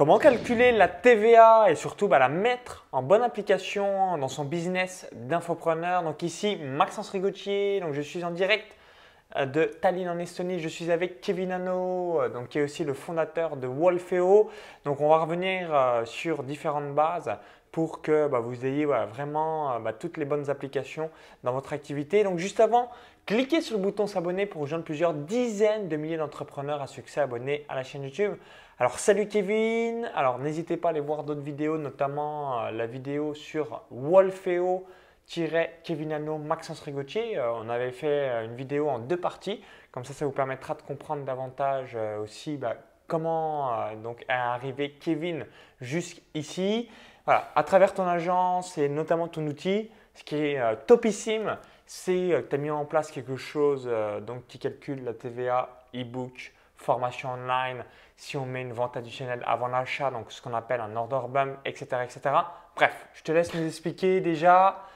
Comment calculer la TVA et surtout bah, la mettre en bonne application dans son business d'infopreneur? Donc ici, Maxence Rigotier, donc je suis en direct euh, de Tallinn en Estonie. Je suis avec Kevin Hano, euh, donc, qui est aussi le fondateur de Wolfeo. Donc on va revenir euh, sur différentes bases pour que bah, vous ayez vraiment bah, toutes les bonnes applications dans votre activité. Donc juste avant, cliquez sur le bouton s'abonner pour rejoindre plusieurs dizaines de milliers d'entrepreneurs à succès abonnés à la chaîne YouTube. Alors salut Kevin, alors n'hésitez pas à aller voir d'autres vidéos, notamment euh, la vidéo sur Wolfeo Kevinano Maxence Rigotier. Euh, on avait fait euh, une vidéo en deux parties, comme ça ça vous permettra de comprendre davantage aussi bah, comment donc est arrivé Kevin jusqu'ici. Voilà, à travers ton agence et notamment ton outil, ce qui est topissime, c'est que tu as mis en place quelque chose donc, qui calcule la TVA, e-book, formation online, si on met une vente additionnelle avant l'achat, donc ce qu'on appelle un order bump, etc., etc. Bref, je te laisse nous expliquer déjà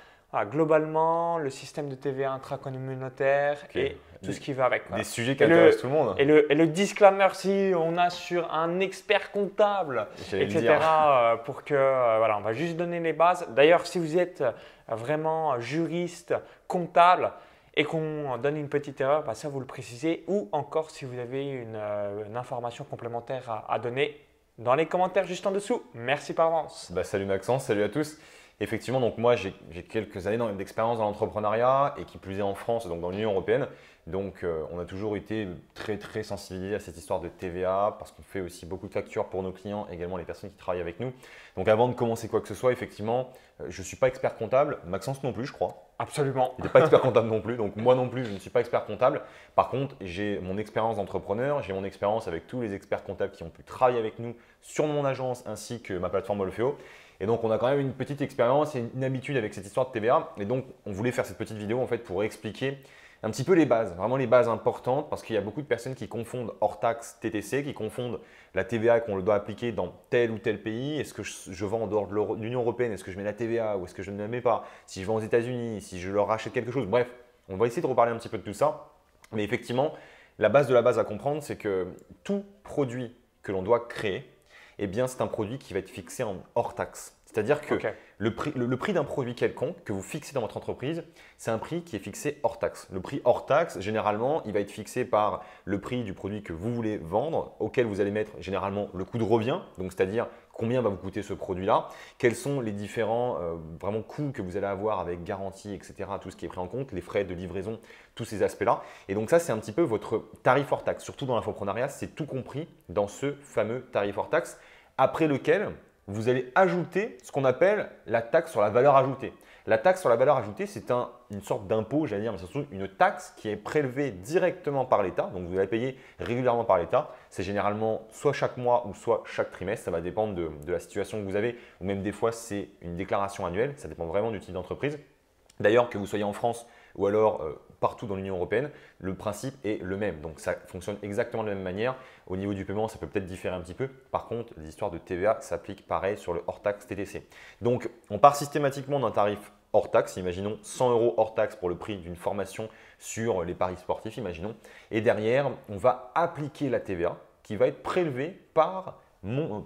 globalement le système de TVA intracommunautaire et tout ce qui va avec. Des sujets qui intéressent tout le monde. Et le, et le, disclaimer, si on a sur un expert comptable, etc., euh, pour que, euh, voilà, on va juste donner les bases. D'ailleurs, si vous êtes vraiment juriste, comptable, et qu'on donne une petite erreur, bah, ça vous le précisez. Ou encore si vous avez une, euh, information complémentaire à, donner dans les commentaires juste en dessous. Merci par avance. Bah, salut Maxence, salut à tous. Effectivement, donc moi j'ai quelques années d'expérience dans l'entrepreneuriat et qui plus est en France, donc dans l'Union européenne. Donc euh, on a toujours été très très sensibilisés à cette histoire de TVA parce qu'on fait aussi beaucoup de factures pour nos clients, également les personnes qui travaillent avec nous. Donc avant de commencer quoi que ce soit, effectivement, euh, je ne suis pas expert comptable, Maxence non plus je crois. Absolument. Il n'est pas expert comptable non plus, donc moi non plus, je ne suis pas expert comptable. Par contre, j'ai mon expérience d'entrepreneur, j'ai mon expérience avec tous les experts comptables qui ont pu travailler avec nous sur mon agence ainsi que ma plateforme Olfeo. Et donc, on a quand même une petite expérience et une habitude avec cette histoire de TVA. Et donc, on voulait faire cette petite vidéo en fait pour expliquer un petit peu les bases, vraiment les bases importantes, parce qu'il y a beaucoup de personnes qui confondent hors taxe TTC, qui confondent la TVA qu'on doit appliquer dans tel ou tel pays. Est-ce que je, vends en dehors de l'Union européenne? Est-ce que je mets la TVA ou est-ce que je ne la mets pas? Si je vends aux États-Unis, si je leur rachète quelque chose? Bref, on va essayer de reparler un petit peu de tout ça. Mais effectivement, la base de la base à comprendre, c'est que tout produit que l'on doit créer, eh bien, c'est un produit qui va être fixé en hors taxe. C'est-à-dire que le prix, d'un produit quelconque que vous fixez dans votre entreprise, c'est un prix qui est fixé hors taxe. Le prix hors taxe, généralement, il va être fixé par le prix du produit que vous voulez vendre, auquel vous allez mettre généralement le coût de revient, donc c'est-à-dire combien va vous coûter ce produit-là, quels sont les différents euh, coûts que vous allez avoir avec garantie, etc., tout ce qui est pris en compte, les frais de livraison, tous ces aspects-là. Et donc ça, c'est un petit peu votre tarif hors taxe. Surtout dans l'infoprenariat, c'est tout compris dans ce fameux tarif hors taxe, après lequel vous allez ajouter ce qu'on appelle la taxe sur la valeur ajoutée. La taxe sur la valeur ajoutée, c'est une sorte d'impôt, j'allais dire, mais surtout une taxe qui est prélevée directement par l'État. Donc vous allez payer régulièrement par l'État. C'est généralement soit chaque mois ou soit chaque trimestre. Ça va dépendre de, la situation que vous avez. Ou même des fois, c'est une déclaration annuelle. Ça dépend vraiment du type d'entreprise. D'ailleurs, que vous soyez en France ou alors euh, partout dans l'Union européenne, le principe est le même. Donc ça fonctionne exactement de la même manière. Au niveau du paiement, ça peut peut-être différer un petit peu. Par contre, l'histoire de TVA s'applique pareil sur le hors taxe TTC. Donc on part systématiquement d'un tarif hors taxe, imaginons 100 euros hors taxe pour le prix d'une formation sur les paris sportifs, imaginons. Et derrière, on va appliquer la TVA qui va être prélevée par,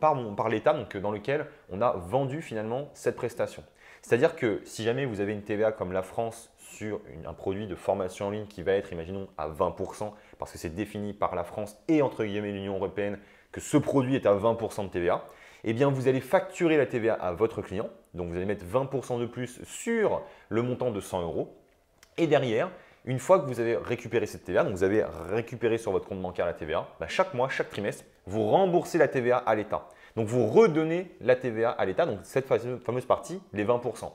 par l'État dans lequel on a vendu finalement cette prestation. C'est-à-dire que si jamais vous avez une TVA comme la France sur un produit de formation en ligne qui va être, imaginons, à 20%, parce que c'est défini par la France et entre guillemets l'Union européenne que ce produit est à 20% de TVA, eh bien vous allez facturer la TVA à votre client. Donc vous allez mettre 20% de plus sur le montant de 100 euros. Et derrière, une fois que vous avez récupéré cette TVA, donc vous avez récupéré sur votre compte bancaire la TVA, bah, chaque mois, chaque trimestre, vous remboursez la TVA à l'État. Donc vous redonnez la TVA à l'État, donc cette fameuse partie, les 20%.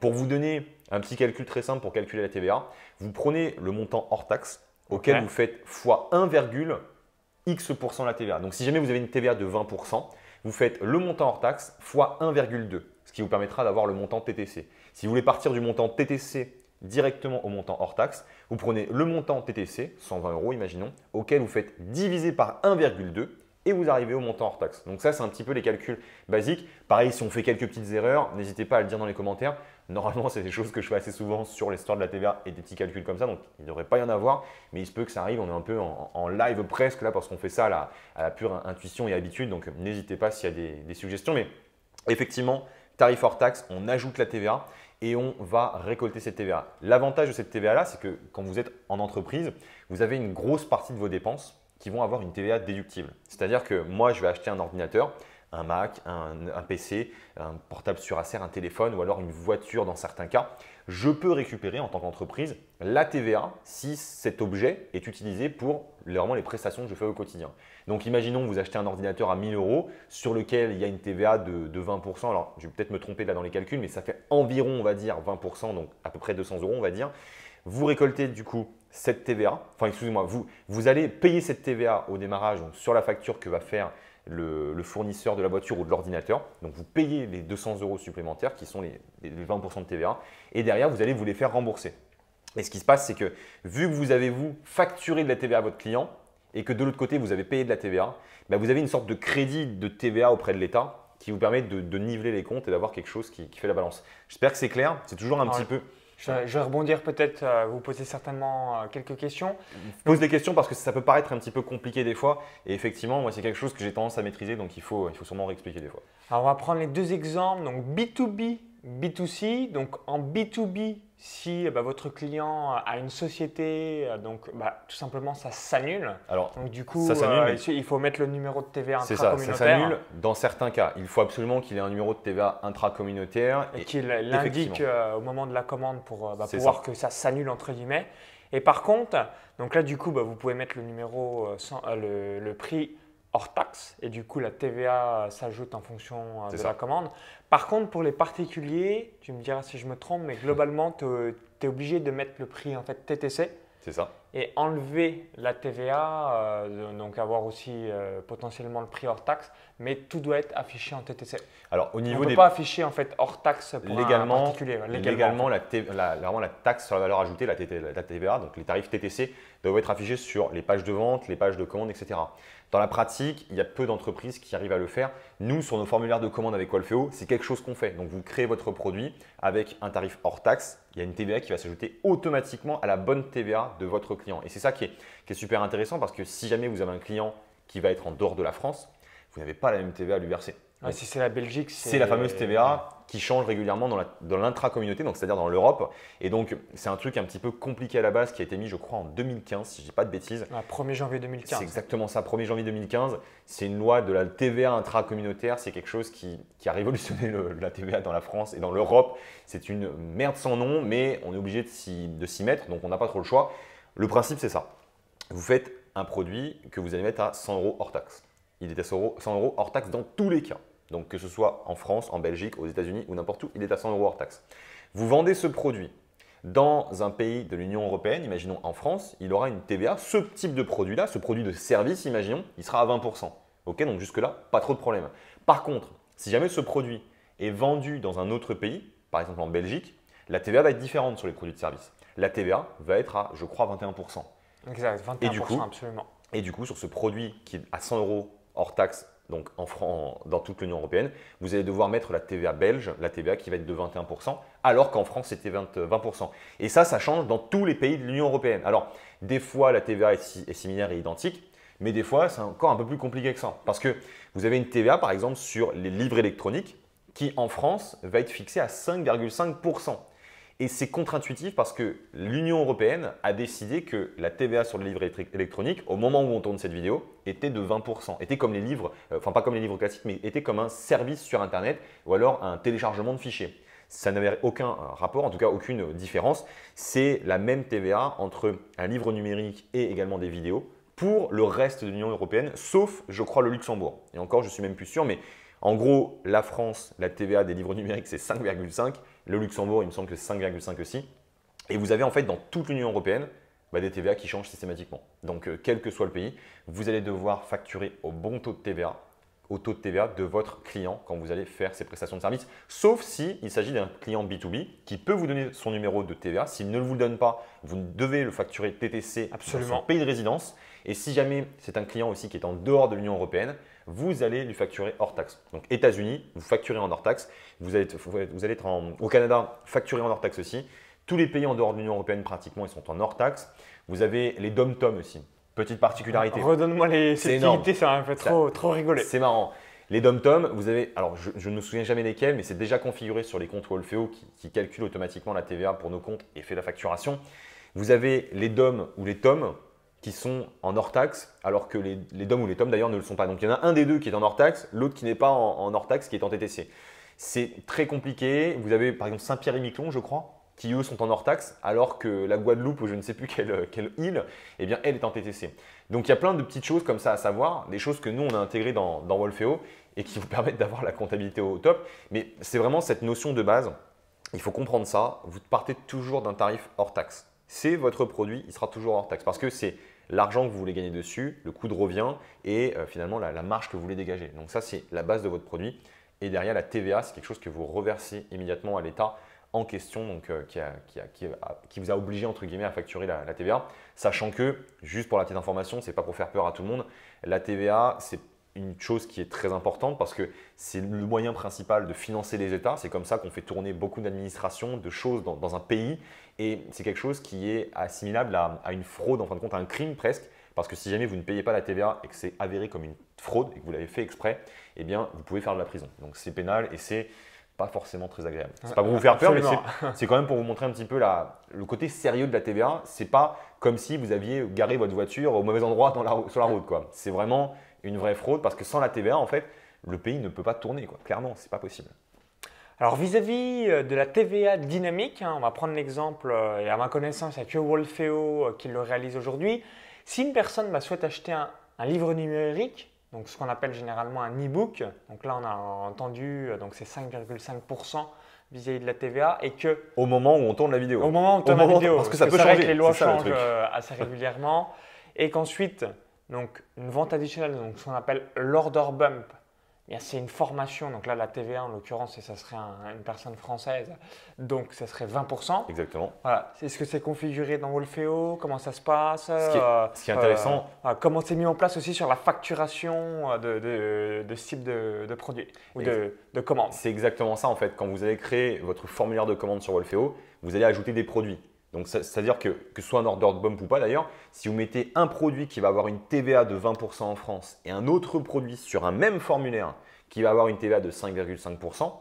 Pour vous donner un petit calcul très simple pour calculer la TVA, vous prenez le montant hors taxe auquel vous faites fois 1,x% la TVA. Donc si jamais vous avez une TVA de 20%, vous faites le montant hors taxe fois 1,2, ce qui vous permettra d'avoir le montant TTC. Si vous voulez partir du montant TTC directement au montant hors taxe, vous prenez le montant TTC, 120 euros imaginons, auquel vous faites diviser par 1,2 et vous arrivez au montant hors taxe. Donc ça, c'est un petit peu les calculs basiques. Pareil, si on fait quelques petites erreurs, n'hésitez pas à le dire dans les commentaires. Normalement, c'est des choses que je fais assez souvent sur l'histoire de la TVA et des petits calculs comme ça, donc il ne devrait pas y en avoir, mais il se peut que ça arrive. On est un peu en, live presque là parce qu'on fait ça à la, pure intuition et habitude, donc n'hésitez pas s'il y a des, suggestions. Mais effectivement, tarif hors taxe, on ajoute la TVA et on va récolter cette TVA. L'avantage de cette TVA-là, c'est que quand vous êtes en entreprise, vous avez une grosse partie de vos dépenses qui vont avoir une TVA déductible. C'est-à-dire que moi, je vais acheter un ordinateur, un Mac, un, PC, un portable sur Acer, un téléphone ou alors une voiture dans certains cas, je peux récupérer en tant qu'entreprise la TVA si cet objet est utilisé pour vraiment les prestations que je fais au quotidien. Donc imaginons vous achetez un ordinateur à 1000 euros sur lequel il y a une TVA de, 20%. Alors je vais peut-être me tromper là dans les calculs, mais ça fait environ, on va dire, 20%, donc à peu près 200 euros, on va dire. Vous récoltez du coup cette TVA, enfin excusez-moi, vous, vous allez payer cette TVA au démarrage donc sur la facture que va faire le, fournisseur de la voiture ou de l'ordinateur. Donc vous payez les 200 euros supplémentaires qui sont les, 20% de TVA et derrière vous allez vous les faire rembourser. Et ce qui se passe, c'est que vu que vous avez vous facturé de la TVA à votre client et que de l'autre côté vous avez payé de la TVA, bah, vous avez une sorte de crédit de TVA auprès de l'État qui vous permet de, niveler les comptes et d'avoir quelque chose qui, fait la balance. J'espère que c'est clair. C'est toujours un petit peu. Je, vais rebondir peut-être, euh, vous poser certainement euh, quelques questions. Je pose des questions parce que ça peut paraître un petit peu compliqué des fois. Et effectivement, moi, c'est quelque chose que j'ai tendance à maîtriser, donc il faut, il faut sûrement réexpliquer des fois. Alors, on va prendre les deux exemples. Donc, B2B B2C, donc en B2B, si eh ben, votre client a une société, euh, donc bah, tout simplement ça s'annule. Alors, donc du coup, euh, il faut mettre le numéro de TVA intracommunautaire. C'est ça, ça s'annule dans certains cas. Il faut absolument qu'il ait un numéro de TVA intracommunautaire. Et, qu'il l'indique euh, au moment de la commande pour bah, pouvoir que ça s'annule entre guillemets. Et par contre, donc là du coup, bah, vous pouvez mettre le numéro, le, le prix hors taxe et du coup la TVA s'ajoute en fonction euh, de la commande. Par contre, pour les particuliers, tu me diras si je me trompe, mais globalement, tu es obligé de mettre le prix en fait TTC. C'est ça. Et enlever la TVA, euh, donc avoir aussi euh, potentiellement le prix hors taxe, mais tout doit être affiché en TTC. Alors au niveau On ne peut pas afficher en fait hors taxe pour légalement, un particulier. Légalement, la, vraiment la taxe sur la valeur ajoutée, la, TVA, donc les tarifs TTC, doivent être affichés sur les pages de vente, les pages de commande, etc. Dans la pratique, il y a peu d'entreprises qui arrivent à le faire. Nous, sur nos formulaires de commande avec Qualfeo, c'est quelque chose qu'on fait. Donc, vous créez votre produit avec un tarif hors taxe. Il y a une TVA qui va s'ajouter automatiquement à la bonne TVA de votre client. Et c'est ça qui est, qui est super intéressant parce que si jamais vous avez un client qui va être en dehors de la France, vous n'avez pas la même TVA à lui verser si c'est la Belgique, c'est la fameuse TVA qui change régulièrement dans l'intra-communauté, donc c'est-à-dire dans l'Europe. Et donc, c'est un truc un petit peu compliqué à la base qui a été mis, je crois, en 2015, si je dis pas de bêtises. 1er janvier 2015. C'est exactement ça, 1er janvier 2015. C'est une loi de la TVA intra-communautaire. C'est quelque chose qui, a révolutionné la TVA dans la France et dans l'Europe. C'est une merde sans nom, mais on est obligé de s'y mettre, donc on n'a pas trop le choix. Le principe, c'est ça. Vous faites un produit que vous allez mettre à 100 euros hors taxe. Il est à 100 euros hors taxe dans tous les cas. Donc que ce soit en France, en Belgique, aux États-Unis ou n'importe où, il est à 100 euros hors taxe. Vous vendez ce produit dans un pays de l'Union européenne, imaginons en France, il aura une TVA. Ce type de produit-là, ce produit de service, imaginons, il sera à 20%. Ok, donc jusque-là, pas trop de problème. Par contre, si jamais ce produit est vendu dans un autre pays, par exemple en Belgique, la TVA va être différente sur les produits de service. La TVA va être à, je crois, 21%. Exact, 21%, et du coup, absolument. Et du coup, sur ce produit qui est à 100 euros hors taxe donc en France, dans toute l'Union européenne, vous allez devoir mettre la TVA belge, la TVA qui va être de 21%, alors qu'en France c'était 20%. Et ça, ça change dans tous les pays de l'Union européenne. Alors, des fois, la TVA est, similaire et identique, mais des fois, c'est encore un peu plus compliqué que ça. Parce que vous avez une TVA, par exemple, sur les livres électroniques, qui en France va être fixée à 5,5%. Et c'est contre-intuitif parce que l'Union européenne a décidé que la TVA sur le livre électronique, au moment où on tourne cette vidéo, était de 20%. Était comme les livres, euh, enfin pas comme les livres classiques, mais était comme un service sur Internet ou alors un téléchargement de fichiers. Ça n'avait aucun rapport, en tout cas aucune différence. C'est la même TVA entre un livre numérique et également des vidéos pour le reste de l'Union européenne, sauf, je crois, le Luxembourg. Et encore, je suis même plus sûr, mais en gros, la France, la TVA des livres numériques, c'est 5,5. Le Luxembourg, il me semble que c'est 5,5 aussi. Et vous avez en fait dans toute l'Union européenne bah, des TVA qui changent systématiquement. Donc, euh, quel que soit le pays, vous allez devoir facturer au bon taux de TVA au taux de TVA de votre client quand vous allez faire ces prestations de services, sauf si il s'agit d'un client B2B qui peut vous donner son numéro de TVA. S'il ne vous le donne pas, vous devez le facturer TTC Absolument. dans son pays de résidence. Et si jamais c'est un client aussi qui est en dehors de l'Union européenne, vous allez lui facturer hors taxe. Donc États-Unis, vous facturez en hors taxe. Vous allez, vous allez être au Canada, facturé en hors taxe aussi. Tous les pays en dehors de l'Union européenne, pratiquement, ils sont en hors taxe. Vous avez les dom-tom aussi. Petite particularité. Redonne-moi les subtilités, ça m'a fait trop, trop rigoler. C'est marrant. Les dom-tom, vous avez, alors je, ne me souviens jamais lesquels, mais c'est déjà configuré sur les comptes Wolfeo qui, qui calculent automatiquement la TVA pour nos comptes et fait la facturation. Vous avez les DOM ou les TOM qui sont en hors taxe, alors que les, les DOM ou les TOM d'ailleurs ne le sont pas. Donc il y en a un des deux qui est en hors taxe, l'autre qui n'est pas en, hors taxe, qui est en TTC. C'est très compliqué. Vous avez par exemple Saint-Pierre-et-Miquelon, je crois, qui eux sont en hors taxe, alors que la Guadeloupe, ou je ne sais plus quelle, quelle île, eh bien, elle est en TTC. Donc il y a plein de petites choses comme ça à savoir, des choses que nous on a intégrées dans, dans Wolfeo et qui vous permettent d'avoir la comptabilité au top. Mais c'est vraiment cette notion de base. Il faut comprendre ça. Vous partez toujours d'un tarif hors taxe. C'est votre produit, il sera toujours hors taxe parce que c'est l'argent que vous voulez gagner dessus, le coût de revient et euh, finalement la marge que vous voulez dégager. Donc ça, c'est la base de votre produit. Et derrière, la TVA, c'est quelque chose que vous reversez immédiatement à l'État en question, donc euh, qui, a, qui, a, qui, vous a obligé entre guillemets à facturer la, TVA, sachant que, juste pour la petite information, c'est pas pour faire peur à tout le monde, la TVA c'est une chose qui est très importante parce que c'est le moyen principal de financer les États. C'est comme ça qu'on fait tourner beaucoup d'administrations, de choses dans, un pays. Et c'est quelque chose qui est assimilable à, à, une fraude, en fin de compte, à un crime presque. Parce que si jamais vous ne payez pas la TVA et que c'est avéré comme une fraude et que vous l'avez fait exprès, eh bien, vous pouvez faire de la prison. Donc c'est pénal et c'est pas forcément très agréable. C'est pas pour vous faire peur, mais c'est quand même pour vous montrer un petit peu la, le côté sérieux de la TVA. C'est pas comme si vous aviez garé votre voiture au mauvais endroit dans la, sur la route. C'est vraiment une vraie fraude parce que sans la TVA, en fait, le pays ne peut pas tourner. Quoi. Clairement, c'est pas possible. Alors vis-à-vis euh, de la TVA dynamique, hein, on va prendre l'exemple, euh, et à ma connaissance, il n'y a que Wolfeo euh, qui le réalise aujourd'hui. Si une personne bah, souhaite acheter un livre numérique, donc ce qu'on appelle généralement un e-book. Donc là, on a entendu, euh, donc c'est 5,5% vis-à-vis de la TVA et que au moment où on tourne la vidéo. Au moment où on tourne la vidéo, parce que ça peut changer. Que les lois changent euh, assez régulièrement et qu'ensuite, donc une vente additionnelle, donc ce qu'on appelle l'order bump, c'est une formation. Donc là, la TVA, en l'occurrence, ça serait une personne française. Donc, ça serait 20%. Exactement. Voilà. Est-ce que c'est configuré dans Wolfeo? Comment ça se passe? Ce qui est, euh, intéressant. Euh, comment c'est mis en place aussi sur la facturation euh, de, de, ce type de, produits ou de, de commandes C'est exactement ça, en fait. Quand vous allez créer votre formulaire de commande sur Wolfeo, vous allez ajouter des produits. Donc, c'est-à-dire que, que ce soit un order de bump ou pas d'ailleurs, si vous mettez un produit qui va avoir une TVA de 20% en France et un autre produit sur un même formulaire qui va avoir une TVA de 5,5%,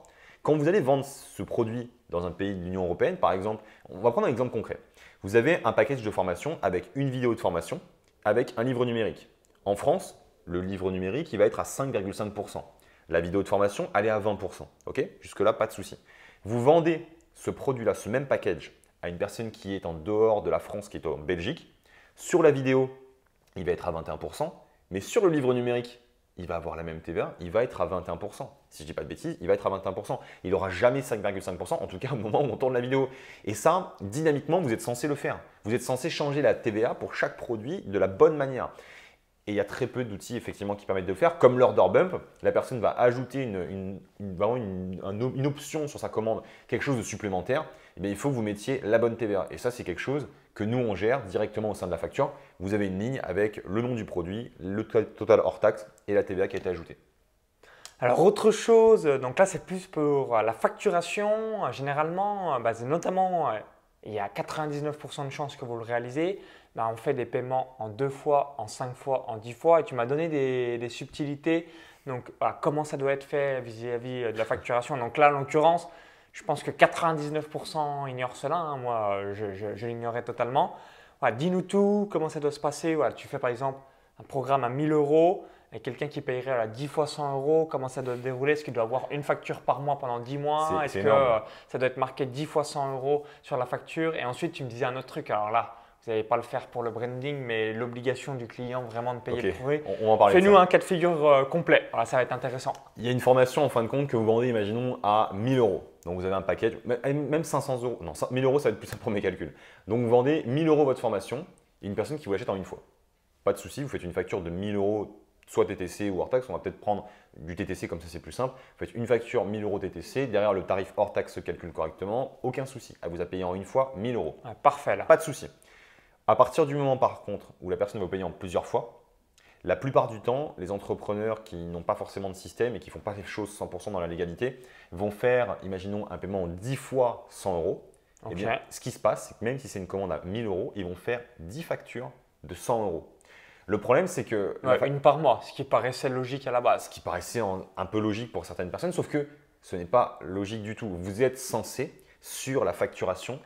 quand vous allez vendre ce produit dans un pays de l'Union européenne, par exemple, on va prendre un exemple concret. Vous avez un package de formation avec une vidéo de formation, avec un livre numérique. En France, le livre numérique, il va être à 5,5%. La vidéo de formation, elle est à 20%. Ok? Jusque-là, pas de souci. Vous vendez ce produit-là, ce même package, à une personne qui est en dehors de la France, qui est en Belgique. Sur la vidéo, il va être à 21%, mais sur le livre numérique, il va avoir la même TVA, il va être à 21%. Si je dis pas de bêtises, il va être à 21%. Il n'aura jamais 5,5%, en tout cas au moment où on tourne la vidéo. Et ça, dynamiquement, vous êtes censé le faire. Vous êtes censé changer la TVA pour chaque produit de la bonne manière. Et il y a très peu d'outils effectivement qui permettent de le faire, comme l'order bump. La personne va ajouter une, une, option sur sa commande, quelque chose de supplémentaire. Eh il faut que vous mettiez la bonne TVA. Et ça, c'est quelque chose que nous, on gère directement au sein de la facture. Vous avez une ligne avec le nom du produit, le total hors taxe et la TVA qui a été ajoutée. Alors autre chose, donc là c'est plus pour la facturation. Généralement, bah, notamment, il y a 99% de chances que vous le réalisez. Bah, on fait des paiements en deux fois, en cinq fois, en dix fois. Et tu m'as donné des, subtilités. Donc, comment ça doit être fait vis-à-vis de la facturation. Donc là, en l'occurrence, je pense que 99% ignorent cela. Hein. Moi, je, l'ignorais totalement. Dis-nous tout, comment ça doit se passer. tu fais par exemple un programme à 1000 euros et quelqu'un qui payerait à 10 fois 100 euros, comment ça doit se dérouler? Est-ce qu'il doit avoir une facture par mois pendant 10 mois? Est-ce que ça doit être marqué 10 fois 100 euros sur la facture? Et ensuite, tu me disais un autre truc. Alors là, vous n'allez pas le faire pour le branding, mais l'obligation du client vraiment de payer le produit. On, on Fais-nous un cas de figure euh, complet. ça va être intéressant. Il y a une formation en fin de compte que vous vendez, imaginons, à 1000 euros. Donc vous avez un package, même 500 euros. Non, 1000 euros, ça va être plus simple pour mes calculs. Donc vous vendez 1000 euros votre formation et une personne qui vous l'achète en une fois. Pas de souci, vous faites une facture de 1000 euros soit TTC ou hors taxe. On va peut-être prendre du TTC comme ça c'est plus simple. Vous faites une facture 1000 euros TTC, derrière le tarif hors taxe se calcule correctement, aucun souci. Elle vous a payé en une fois 1000 euros. parfait là. Pas de souci. À partir du moment par contre où la personne va payer en plusieurs fois, la plupart du temps, les entrepreneurs qui n'ont pas forcément de système et qui ne font pas les choses 100% dans la légalité vont faire, imaginons, un paiement en 10 fois 100 euros. Eh bien, ce qui se passe, c'est que même si c'est une commande à 1000 euros, ils vont faire 10 factures de 100 euros. Le problème, c'est que. une par mois, ce qui paraissait logique à la base. Ce qui paraissait un peu logique pour certaines personnes, sauf que ce n'est pas logique du tout. Vous êtes censé, sur la facturation,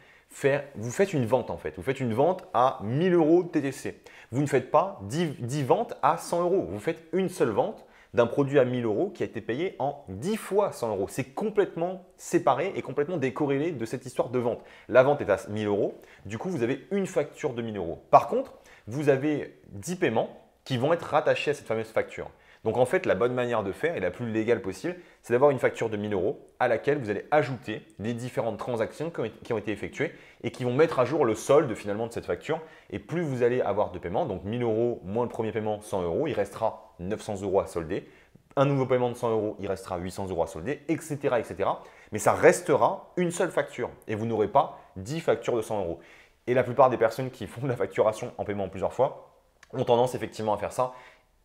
Vous faites une vente en fait. Vous faites une vente à 1000 euros de TTC. Vous ne faites pas 10, 10 ventes à 100 euros. Vous faites une seule vente d'un produit à 1000 euros qui a été payé en 10 fois 100 euros. C'est complètement séparé et complètement décorrélé de cette histoire de vente. La vente est à 1000 euros. Du coup, vous avez une facture de 1000 euros. Par contre, vous avez 10 paiements qui vont être rattachés à cette fameuse facture. Donc en fait, la bonne manière de faire et la plus légale possible, c'est d'avoir une facture de 1000 euros à laquelle vous allez ajouter les différentes transactions qui ont été effectuées et qui vont mettre à jour le solde finalement de cette facture. Et plus vous allez avoir de paiements, donc 1000 euros moins le premier paiement 100 euros, il restera 900 euros à solder. Un nouveau paiement de 100 euros, il restera 800 euros à solder, etc., etc. Mais ça restera une seule facture et vous n'aurez pas 10 factures de 100 euros. Et la plupart des personnes qui font de la facturation en paiement en plusieurs fois ont tendance effectivement à faire ça.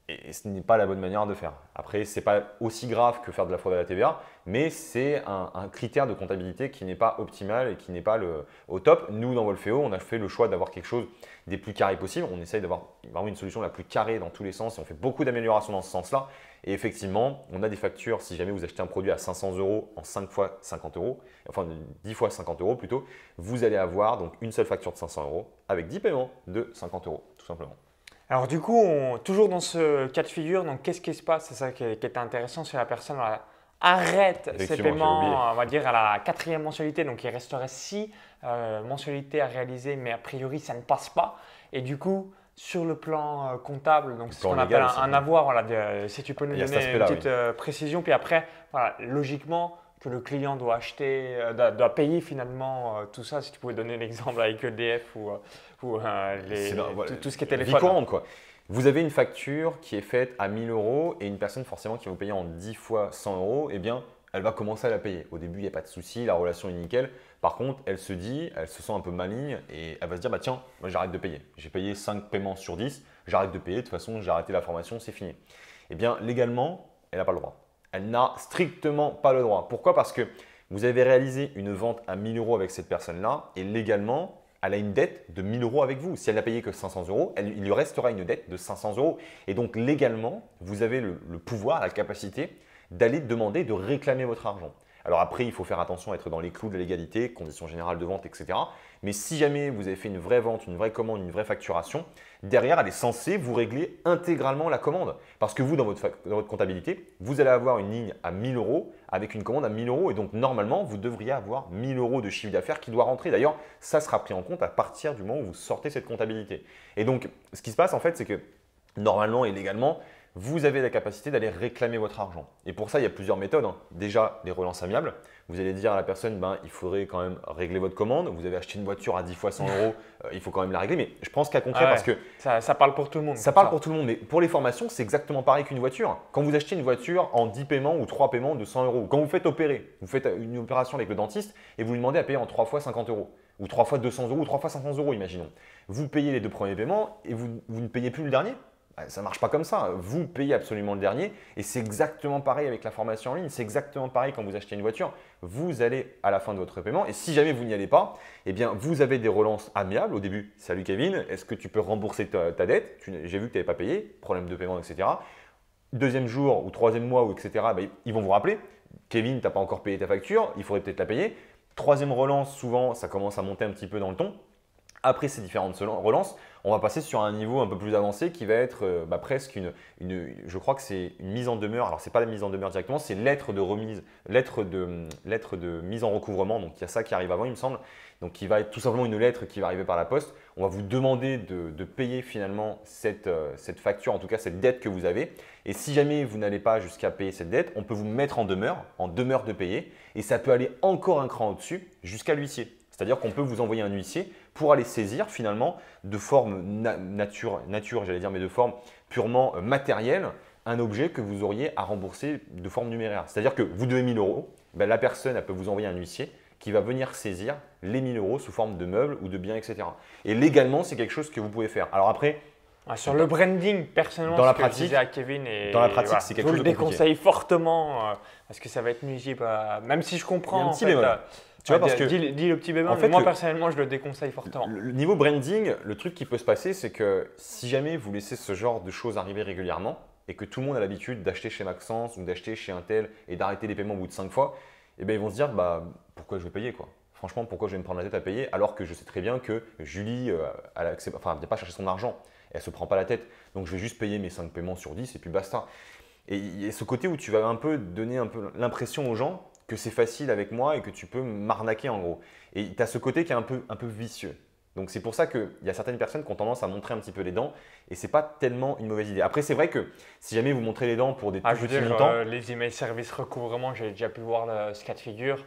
Et ce n'est pas la bonne manière de faire. Après, ce n'est pas aussi grave que faire de la fraude à la TVA, mais c'est un, critère de comptabilité qui n'est pas optimal et qui n'est pas au top. Nous, dans Wolfeo, on a fait le choix d'avoir quelque chose des plus carrés possible. On essaye d'avoir vraiment une solution la plus carrée dans tous les sens et on fait beaucoup d'améliorations dans ce sens-là. Et effectivement, on a des factures, si jamais vous achetez un produit à 500 euros en 5 fois 50 euros, enfin 10 fois 50 euros plutôt, vous allez avoir donc une seule facture de 500 euros avec 10 paiements de 50 euros, tout simplement. Alors du coup, toujours dans ce cas de figure, donc qu'est-ce qui se passe? C'est ça qui, est, intéressant, c'est la personne arrête ses paiements, on va dire à la quatrième mensualité, donc il resterait six euh, mensualités à réaliser, mais a priori ça ne passe pas. Et du coup, sur le plan euh, comptable, donc c'est ce qu'on appelle un, avoir. Voilà, si tu peux nous donner une petite euh, précision, puis après, voilà, logiquement que le client doit acheter, doit, payer finalement tout ça. Si tu pouvais donner l'exemple avec EDF ou, ou les, tout, ce qui est téléphone. courante, quoi. Vous avez une facture qui est faite à 1000 euros et une personne forcément qui va vous payer en 10 fois 100 euros, eh bien, elle va commencer à la payer. Au début, il n'y a pas de souci, la relation est nickel. Par contre, elle se dit, elle se sent un peu maligne et elle va se dire, bah tiens, moi j'arrête de payer. J'ai payé 5 paiements sur 10, j'arrête de payer, de toute façon, j'ai arrêté la formation, c'est fini. Eh bien, légalement, elle n'a pas le droit. Elle n'a strictement pas le droit. Pourquoi? Parce que vous avez réalisé une vente à 1000 euros avec cette personne-là et légalement, elle a une dette de 1000 euros avec vous. Si elle n'a payé que 500 euros, il lui restera une dette de 500 euros. Et donc légalement, vous avez le, pouvoir, la capacité d'aller demander, de réclamer votre argent. Alors après, il faut faire attention à être dans les clous de la légalité, conditions générales de vente, etc. Mais si jamais vous avez fait une vraie vente, une vraie commande, une vraie facturation, derrière, elle est censée vous régler intégralement la commande. Parce que vous, dans votre, comptabilité, vous allez avoir une ligne à 1000 euros avec une commande à 1000 euros. Et donc, normalement, vous devriez avoir 1000 euros de chiffre d'affaires qui doit rentrer. D'ailleurs, ça sera pris en compte à partir du moment où vous sortez cette comptabilité. Et donc, ce qui se passe, en fait, c'est que normalement et légalement, vous avez la capacité d'aller réclamer votre argent. Et pour ça, il y a plusieurs méthodes. Hein. Déjà, les relances amiables. Vous allez dire à la personne, ben, il faudrait quand même régler votre commande. Vous avez acheté une voiture à 10 fois 100 euros, euh, il faut quand même la régler. Mais je pense qu'à concret, parce que… Ça, parle pour tout le monde. Ça parle pour tout le monde. Mais pour les formations, c'est exactement pareil qu'une voiture. Quand vous achetez une voiture en 10 paiements ou 3 paiements de 100 euros, quand vous faites opérer, vous faites une opération avec le dentiste et vous lui demandez à payer en 3 fois 50 euros ou 3 fois 200 euros ou 3 fois 500 euros, imaginons. Vous payez les deux premiers paiements et vous ne payez plus le dernier ça ne marche pas comme ça. Vous payez absolument le dernier. Et c'est exactement pareil avec la formation en ligne. C'est exactement pareil quand vous achetez une voiture. Vous allez à la fin de votre paiement. Et si jamais vous n'y allez pas, eh bien, vous avez des relances amiables. Au début, salut Kevin, est-ce que tu peux rembourser ta, dette? J'ai vu que tu n'avais pas payé, problème de paiement, etc. Deuxième jour ou troisième mois, ou etc., bah, ils vont vous rappeler. Kevin, tu n'as pas encore payé ta facture, il faudrait peut-être la payer. Troisième relance, souvent, ça commence à monter un petit peu dans le ton. Après ces différentes relances, on va passer sur un niveau un peu plus avancé qui va être euh, bah, presque une, je crois que c'est une mise en demeure. Alors c'est pas la mise en demeure directement, c'est lettre de remise, lettre de, lettre de mise en recouvrement. Donc il y a ça qui arrive avant, il me semble. Donc qui va être tout simplement une lettre qui va arriver par la poste. On va vous demander de, payer finalement cette, euh, cette facture, en tout cas cette dette que vous avez. Et si jamais vous n'allez pas jusqu'à payer cette dette, on peut vous mettre en demeure, en demeure de payer. Et ça peut aller encore un cran au-dessus jusqu'à l'huissier. C'est-à-dire qu'on peut vous envoyer un huissier pour aller saisir finalement de forme nature, nature j'allais dire, mais de forme purement euh, matérielle, un objet que vous auriez à rembourser de forme numéraire. C'est-à-dire que vous devez 1000 euros, ben, la personne elle peut vous envoyer un huissier qui va venir saisir les 1000 euros sous forme de meubles ou de biens, etc. Et légalement, c'est quelque chose que vous pouvez faire. Alors après, sur le branding, personnellement, dans la pratique, à Kevin et dans la pratique, c'est quelque je chose vous de le déconseille fortement euh, parce que ça va être nuisible. euh, même si je comprends. Il y a un en petit fait, bémol. Tu vois, ouais, parce que dis, dis le petit bémol. en fait, moi le- personnellement, je le déconseille fortement. Le niveau branding, le truc qui peut se passer, c'est que si jamais vous laissez ce genre de choses arriver régulièrement et que tout le monde a l'habitude d'acheter chez Maxence ou d'acheter chez un tel et d'arrêter les paiements au bout de 5 fois, eh bien ils vont se dire bah, pourquoi je vais payer quoi? Franchement, pourquoi je vais me prendre la tête à payer alors que je sais très bien que Julie, euh, elle accepte- enfin, elle pas chercher son argent, elle ne se prend pas la tête. Donc je vais juste payer mes 5 paiements sur 10 et puis basta. Et il y a ce côté où tu vas un peu donner un peu l'impression aux gens que c'est facile avec moi et que tu peux m'arnaquer en gros. Et tu as ce côté qui est un peu, un peu vicieux. Donc c'est pour ça qu'il y a certaines personnes qui ont tendance à montrer un petit peu les dents et c'est pas tellement une mauvaise idée. Après c'est vrai que si jamais vous montrez les dents pour des Ah, tout je petits dire, montants, euh, les emails services recouvrement, j'ai déjà pu voir le- ce cas de figure.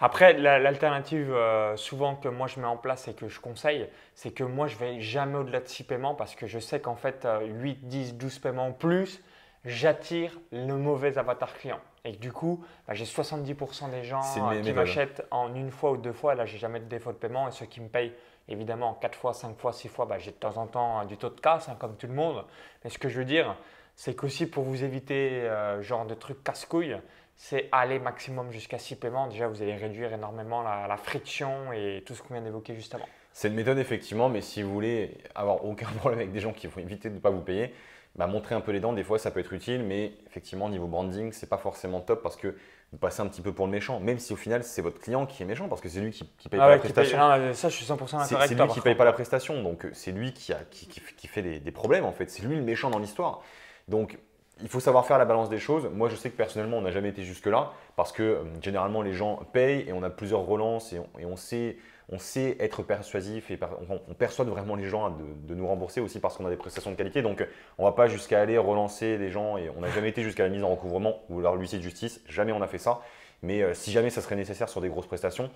Après, la- l'alternative euh, souvent que moi je mets en place et que je conseille, c'est que moi je vais jamais au-delà de 6 paiements parce que je sais qu'en fait, euh, 8, 10, 12 paiements en plus, j'attire le mauvais avatar client. Et du coup, bah, j'ai 70% des gens euh, qui m'achètent en une fois ou deux fois. Là, j'ai jamais de défaut de paiement. Et ceux qui me payent, évidemment, 4 fois, 5 fois, 6 fois, bah, j'ai de temps en temps euh, du taux de casse, hein, comme tout le monde. Mais ce que je veux dire, c'est qu'aussi pour vous éviter euh, genre de trucs casse-couilles, c'est aller maximum jusqu'à 6 paiements. Déjà, vous allez réduire énormément la, la friction et tout ce qu'on vient d'évoquer juste avant. c'est une méthode effectivement, mais si vous voulez avoir aucun problème avec des gens qui vont éviter de ne pas vous payer, bah, montrer un peu les dents, des fois ça peut être utile, mais effectivement niveau branding, c'est pas forcément top parce que vous passez un petit peu pour le méchant, même si au final c'est votre client qui est méchant parce que c'est lui qui, qui paye Ah pas ouais, la paye- prestation. non, ça, je suis 100% d'accord C'est lui qui paye pas la prestation, donc euh, c'est lui qui, a, qui, qui- qui fait des, des problèmes en fait. C'est lui le méchant dans l'histoire. Donc il faut savoir faire la balance des choses. Moi je sais que personnellement on n'a jamais été jusque-là parce que euh, généralement les gens payent et on a plusieurs relances et on, et on sait, on sait être persuasif et on, on persuade vraiment les gens de, de nous rembourser aussi parce qu'on a des prestations de qualité. Donc on va pas jusqu'à aller relancer les gens et on n'a jamais été jusqu'à la mise en recouvrement ou alors l'huissier de justice. Jamais on a fait ça. Mais euh, si jamais ça serait nécessaire sur des grosses prestations,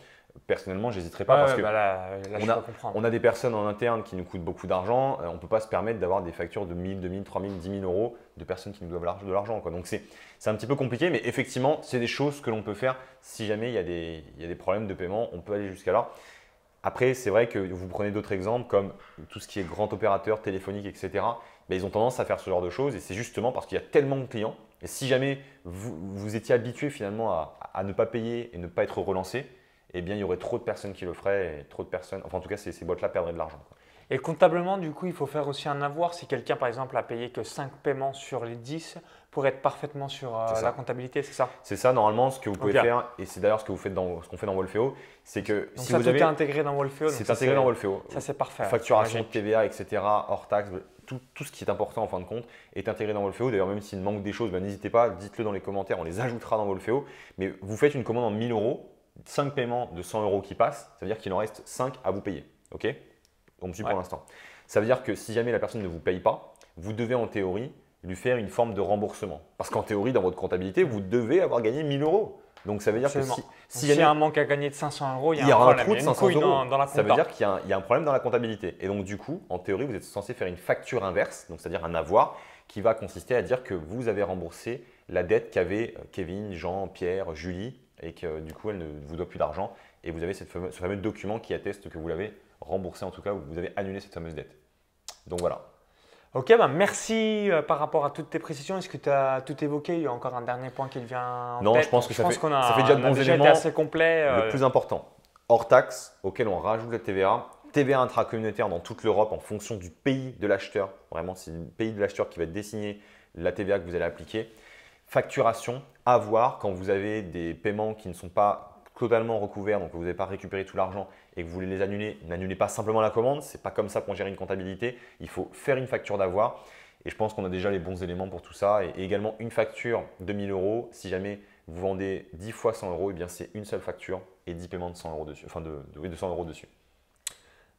personnellement, j'hésiterais pas Ouais, parce que bah là, on a- on des personnes en interne qui nous coûtent beaucoup d'argent. euh, on ne peut pas se permettre d'avoir des factures de 1000, 2000, 3000, 10 000 euros de personnes qui nous doivent de l'argent. Donc c'est c'est un petit peu compliqué, mais effectivement, c'est des choses que l'on peut faire si jamais il y, a des, il y a des problèmes de paiement. On peut aller jusqu'à là. Après, c'est vrai que vous prenez d'autres exemples comme tout ce qui est grand opérateur, téléphonique, etc. ils ont tendance à faire ce genre de choses et c'est justement parce qu'il y a tellement de clients. Et si jamais vous, vous étiez habitué finalement à, ne pas payer et ne pas être relancé, eh bien il y aurait trop de personnes qui le feraient et trop de personnes, enfin en tout cas ces boîtes-là perdraient de l'argent. Et comptablement, du coup, il faut faire aussi un avoir. Si quelqu'un, par exemple, a payé que 5 paiements sur les 10 pour être parfaitement sur euh, la comptabilité, c'est ça? C'est ça normalement ce que vous pouvez faire et c'est d'ailleurs ce que vous faites dans ce qu'on fait dans Wolfeo, c'est que Donc si ça, vous tout avez est intégré dans Wolfeo. c'est intégré dans Wolfeo. Ça, c'est parfait. Facturation. TVA, etc., hors taxe, tout, tout ce qui est important en fin de compte est intégré dans Wolfeo. D'ailleurs, même s'il manque des choses, ben, n'hésitez pas, dites-le dans les commentaires, on les ajoutera dans Wolfeo. Mais vous faites une commande en 1000 euros, 5 paiements de 100 euros qui passent, ça veut dire qu'il en reste 5 à vous payer. OK? On me suit Ouais. pour l'instant. Ça veut dire que si jamais la personne ne vous paye pas, vous devez en théorie lui faire une forme de remboursement. Parce qu'en théorie, dans votre comptabilité, vous devez avoir gagné 1000 euros. Donc ça veut dire Absolument. que si, S'il y a un manque à gagner de 500 euros, il y a, il y un problème. trou de il y a une 500 couille euros. dans, dans la ça veut dire qu'il y, a un- il y a un problème dans la comptabilité. Et donc, du coup, en théorie, vous êtes censé faire une facture inverse, donc c'est-à-dire un avoir, qui va consister à dire que vous avez remboursé la dette qu'avaient euh, Kevin, Jean, Pierre, Julie, et que euh, du coup, elle ne vous doit plus d'argent. Et vous avez cette ce fameux document qui atteste que vous l'avez remboursé, en tout cas, ou vous avez annulé cette fameuse dette. Donc voilà. Ok, bah merci euh, par rapport à toutes tes précisions. Est-ce que tu as tout évoqué? Il y a encore un dernier point qui vient en Non, tête je pense que ça fait- qu'on a, ça fait déjà de bons éléments. assez complet. Le euh, plus important, hors taxe, auquel on rajoute la TVA. TVA intracommunautaire dans toute l'Europe en fonction du pays de l'acheteur. Vraiment, c'est le pays de l'acheteur qui va désigner la TVA que vous allez appliquer. Facturation, avoir quand vous avez des paiements qui ne sont pas totalement recouverts, donc vous n'avez pas récupéré tout l'argent et que vous voulez les annuler, n'annulez pas simplement la commande. C'est pas comme ça qu'on gère une comptabilité. Il faut faire une facture d'avoir. Et je pense qu'on a déjà les bons éléments pour tout ça. Et également une facture de 1000 euros. Si jamais vous vendez 10 fois 100 euros, et bien c'est une seule facture et 10 paiements de 100 euros dessus. Enfin, de, de, oui, de 100 euros dessus.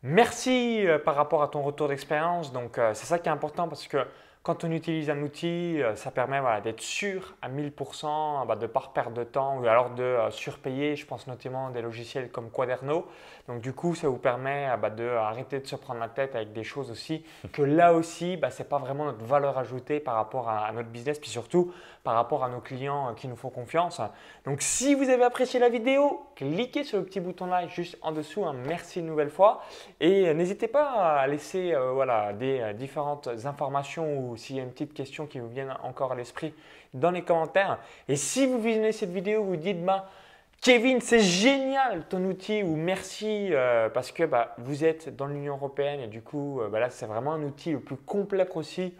Merci euh, par rapport à ton retour d'expérience. Donc, euh, c'est ça qui est important parce que quand on utilise un outil, euh, ça permet d'être sûr à 1000% bah, de ne pas perdre de temps ou alors de euh, surpayer. Je pense notamment à des logiciels comme Quaderno. Donc du coup, ça vous permet euh, bah, d'arrêter de se prendre la tête avec des choses aussi que là aussi, bah, ce n'est pas vraiment notre valeur ajoutée par rapport à, notre business, puis surtout par rapport à nos clients qui nous font confiance. Donc si vous avez apprécié la vidéo, cliquez sur le petit bouton like juste en dessous. Hein. Merci une nouvelle fois. Et n'hésitez pas à laisser voilà, des différentes informations ou s'il y a une petite question qui vous vient encore à l'esprit dans les commentaires. Et si vous visionnez cette vidéo, vous dites bah, Kevin, c'est génial ton outil ou merci euh, parce que bah, vous êtes dans l'Union européenne et du coup, euh, bah, là, c'est vraiment un outil le plus complet aussi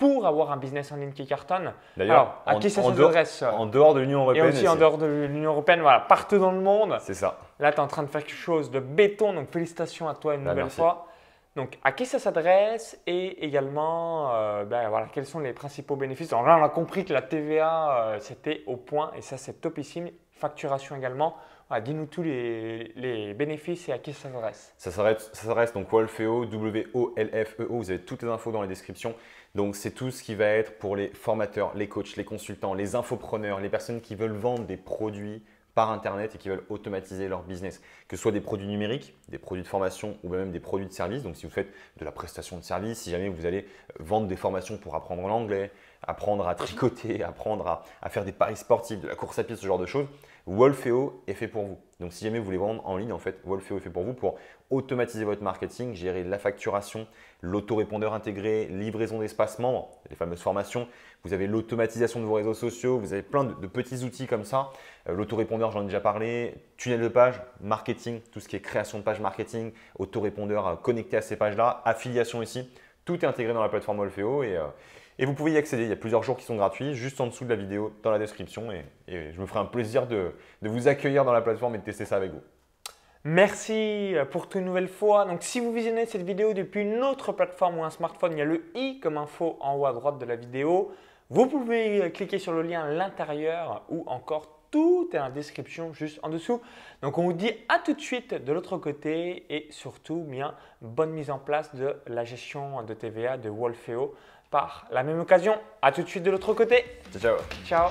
pour avoir un business en ligne qui cartonne. D'ailleurs, à qui ça s'adresse En dehors de l'Union européenne. Et aussi en dehors de l'Union européenne, voilà, partout dans le monde. C'est ça. Là, tu es en train de faire quelque chose de béton, donc félicitations à toi une bah, nouvelle fois. Donc, à qui ça s'adresse et également, euh, ben, voilà, quels sont les principaux bénéfices? Alors là, on a compris que la TVA, euh, c'était au point et ça, c'est topissime. Facturation également. Dis-nous tous les, bénéfices et à qui ça s'adresse. Ça s'adresse donc Wolfeo, W-O-L-F-E-O. Vous avez toutes les infos dans les descriptions. Donc, c'est tout ce qui va être pour les formateurs, les coachs, les consultants, les infopreneurs, les personnes qui veulent vendre des produits par Internet et qui veulent automatiser leur business. Que ce soit des produits numériques, des produits de formation ou même des produits de service. Donc si vous faites de la prestation de service, si jamais vous allez vendre des formations pour apprendre l'anglais, apprendre à tricoter, apprendre à, faire des paris sportifs, de la course à pied, ce genre de choses, Wolfeo est fait pour vous. Donc si jamais vous voulez vendre en ligne, en fait, Wolfeo est fait pour vous pour automatiser votre marketing, gérer la facturation, l'autorépondeur intégré, livraison d'espace membres, les fameuses formations. Vous avez l'automatisation de vos réseaux sociaux, vous avez plein de, petits outils comme ça. Euh, l'autorépondeur, j'en ai déjà parlé. Tunnel de page, marketing, tout ce qui est création de page marketing, autorépondeur euh, connecté à ces pages-là, affiliation ici. Tout est intégré dans la plateforme Wolfeo et, euh, et vous pouvez y accéder. Il y a plusieurs jours qui sont gratuits, juste en dessous de la vidéo, dans la description. Et, je me ferai un plaisir de, vous accueillir dans la plateforme et de tester ça avec vous. Merci pour toute nouvelle fois. Donc, si vous visionnez cette vidéo depuis une autre plateforme ou un smartphone, il y a le i comme info en haut à droite de la vidéo. Vous pouvez cliquer sur le lien à l'intérieur ou encore tout est en description juste en dessous. Donc on vous dit à tout de suite de l'autre côté et surtout bien bonne mise en place de la gestion de TVA de Wolfeo par la même occasion. À tout de suite de l'autre côté. Ciao. Ciao.